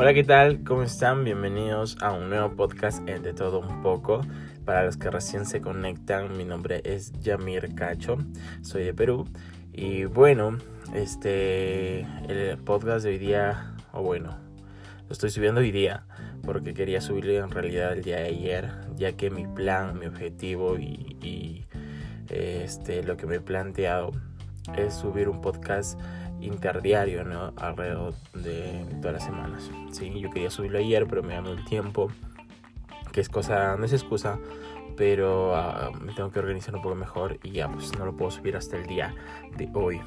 Hola, ¿qué tal? ¿Cómo están? Bienvenidos a un nuevo podcast de todo un poco. Para los que recién se conectan, mi nombre es Yamir Cacho, soy de Perú. Y bueno, este, el podcast de hoy día, o bueno, lo estoy subiendo hoy día porque quería subirlo en realidad el día de ayer, ya que mi plan, mi objetivo y, este, lo que me he planteado es subir un podcast interdiario, ¿no? Alrededor de todas las semanas. Sí, yo quería subirlo ayer, pero me ganó el tiempo, que es cosa, no es excusa, pero ah, me tengo que organizar un poco mejor y ya, pues no lo puedo subir hasta el día de hoy.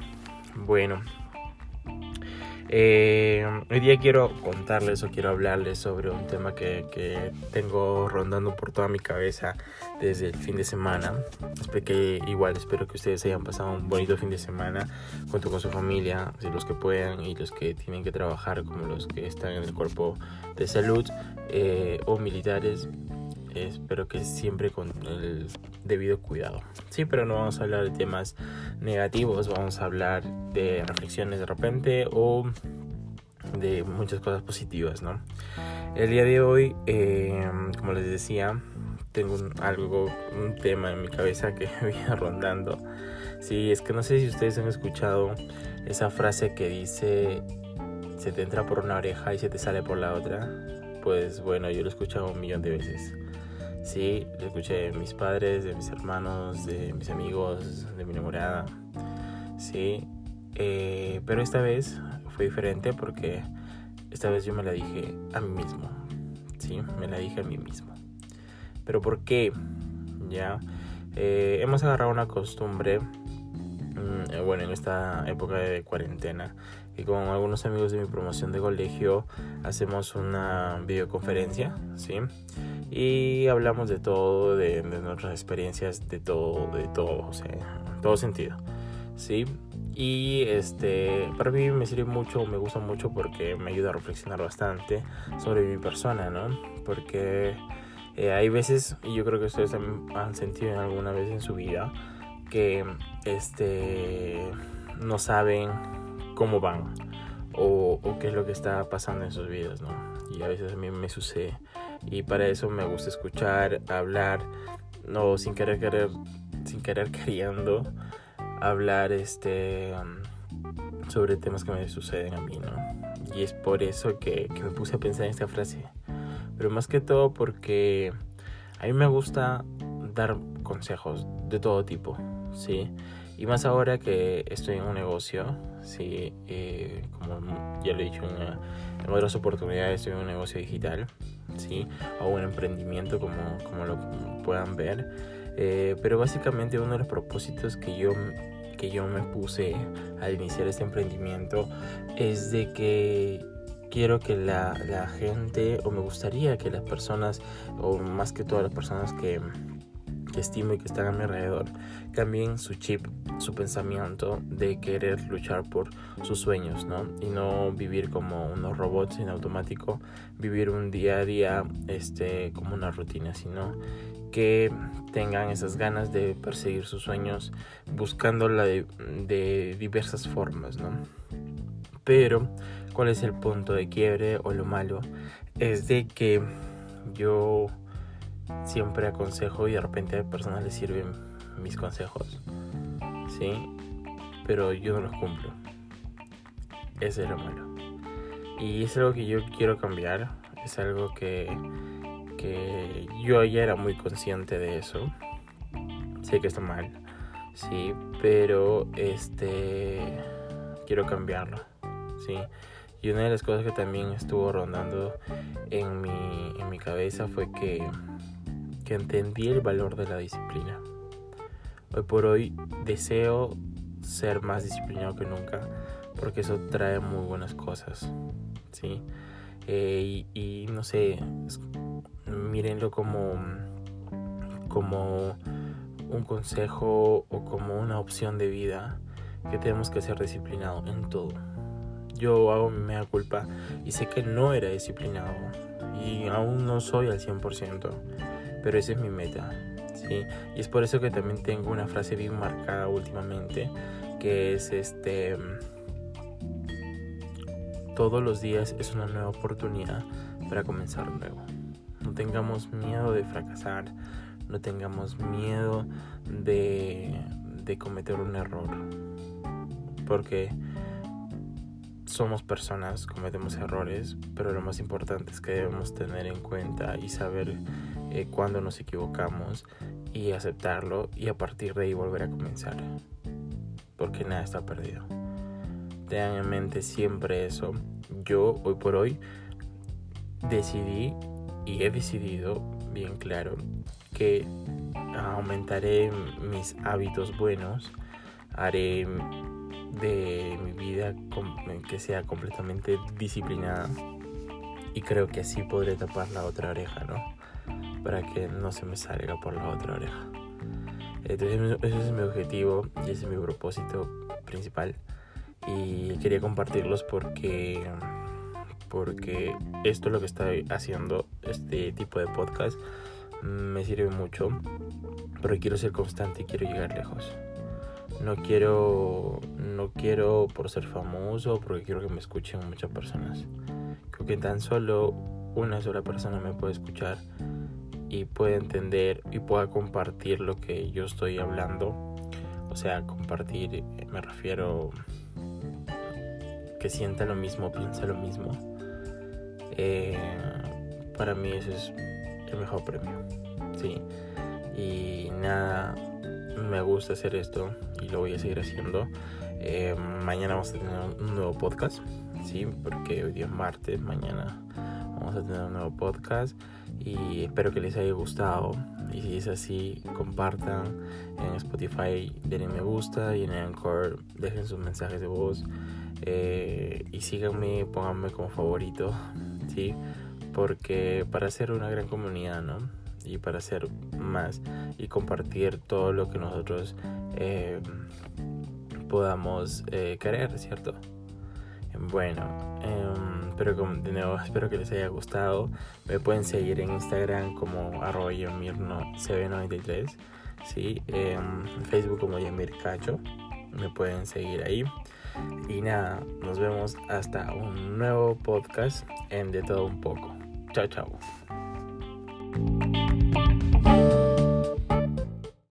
Bueno, eh, hoy día quiero contarles o quiero hablarles sobre un tema que, que, tengo rondando por toda mi cabeza desde el fin de semana. Espero que igual espero que ustedes hayan pasado un bonito fin de semana junto con su familia, los que puedan y los que tienen que trabajar como los que están en el cuerpo de salud eh, o militares espero que siempre con el debido cuidado. Sí, pero no vamos a hablar de temas negativos, vamos a hablar de reflexiones de repente o de muchas cosas positivas, ¿no? El día de hoy, eh, como les decía, tengo un, algo, un tema en mi cabeza que viene rondando. Sí, es que no sé si ustedes han escuchado esa frase que dice, se te entra por una oreja y se te sale por la otra. Pues bueno, yo lo he escuchado un millón de veces. Sí, lo escuché de mis padres, de mis hermanos, de mis amigos, de mi enamorada. Sí, eh, pero esta vez fue diferente porque esta vez yo me la dije a mí mismo. Sí, me la dije a mí mismo. Pero ¿por qué? Ya, eh, hemos agarrado una costumbre, mm, eh, bueno, en esta época de cuarentena, que con algunos amigos de mi promoción de colegio hacemos una videoconferencia, ¿sí? y hablamos de todo, de, nuestras experiencias, de todo, de todo, o sea, en todo sentido, ¿sí? Y este, para mí me sirve mucho, me gusta mucho porque me ayuda a reflexionar bastante sobre mi persona, ¿no? Porque eh, hay veces, y yo creo que ustedes han sentido alguna vez en su vida, que este, no saben cómo van o, o qué es lo que está pasando en sus vidas, ¿no? Y a veces a mí me sucede y para eso me gusta escuchar, hablar, no sin querer querer, sin querer queriendo hablar este sobre temas que me suceden a mí, ¿no? Y es por eso que, que me puse a pensar en esta frase. Pero más que todo porque a mí me gusta dar consejos de todo tipo, ¿sí? Y más ahora que estoy en un negocio, sí, eh, como ya lo he dicho en, otras oportunidades, estoy en un negocio digital, sí, o un emprendimiento como, como lo puedan ver. Eh, pero básicamente uno de los propósitos que yo, que yo me puse al iniciar este emprendimiento es de que quiero que la, la gente, o me gustaría que las personas, o más que todas las personas que que estimo y que están a mi alrededor cambien su chip, su pensamiento de querer luchar por sus sueños, ¿no? Y no vivir como unos robots en automático, vivir un día a día este, como una rutina, sino que tengan esas ganas de perseguir sus sueños buscándola de, de diversas formas, ¿no? Pero, ¿cuál es el punto de quiebre o lo malo? Es de que yo siempre aconsejo y de repente a personas les sirven mis consejos. ¿Sí? Pero yo no los cumplo. Ese es lo malo. Y es algo que yo quiero cambiar. Es algo que, que yo ya era muy consciente de eso. Sé que está mal. Sí, pero este quiero cambiarlo. Sí. Y una de las cosas que también estuvo rondando en mi, en mi cabeza fue que que entendí el valor de la disciplina. Hoy por hoy deseo ser más disciplinado que nunca porque eso trae muy buenas cosas, ¿sí? Eh, y, no sé, mírenlo como, como un consejo o como una opción de vida que tenemos que ser disciplinados en todo. Yo hago mi mea culpa y sé que no era disciplinado y aún no soy al 100% pero esa es mi meta. ¿sí? Y es por eso que también tengo una frase bien marcada últimamente, que es este... todos los días es una nueva oportunidad para comenzar nuevo. No tengamos miedo de fracasar, no tengamos miedo de, de cometer un error, porque somos personas, cometemos errores, pero lo más importante es que debemos tener en cuenta y saber eh, cuándo nos equivocamos y aceptarlo y a partir de ahí volver a comenzar. Porque nada está perdido. Tengan en mente siempre eso. Yo hoy por hoy decidí y he decidido bien claro que aumentaré mis hábitos buenos, haré de mi que sea completamente disciplinada y creo que así podré tapar la otra oreja, ¿no? Para que no se me salga por la otra oreja. Entonces ese es mi objetivo y ese es mi propósito principal y quería compartirlos porque porque esto es lo que estoy haciendo este tipo de podcast me sirve mucho pero quiero ser constante y quiero llegar lejos no quiero quiero por ser famoso porque quiero que me escuchen muchas personas. Creo que tan solo una sola persona me puede escuchar y puede entender y pueda compartir lo que yo estoy hablando. O sea compartir me refiero que sienta lo mismo piensa lo mismo. Eh, para mí ese es el mejor premio sí. Y nada me gusta hacer esto y lo voy a seguir haciendo. Eh, mañana vamos a tener un nuevo podcast, sí, porque hoy día es martes, mañana vamos a tener un nuevo podcast y espero que les haya gustado. Y si es así, compartan en Spotify, denle me gusta y en Anchor dejen sus mensajes de voz eh, y síganme, pónganme como favorito, sí, porque para ser una gran comunidad, ¿no? y para hacer más y compartir todo lo que nosotros eh, podamos eh, querer, ¿cierto? Bueno, em, pero como de nuevo espero que les haya gustado. Me pueden seguir en Instagram como arroyo cb93, ¿sí? en Facebook como Yamir Cacho. Me pueden seguir ahí. Y nada, nos vemos hasta un nuevo podcast en De Todo Un Poco. Chao, chao.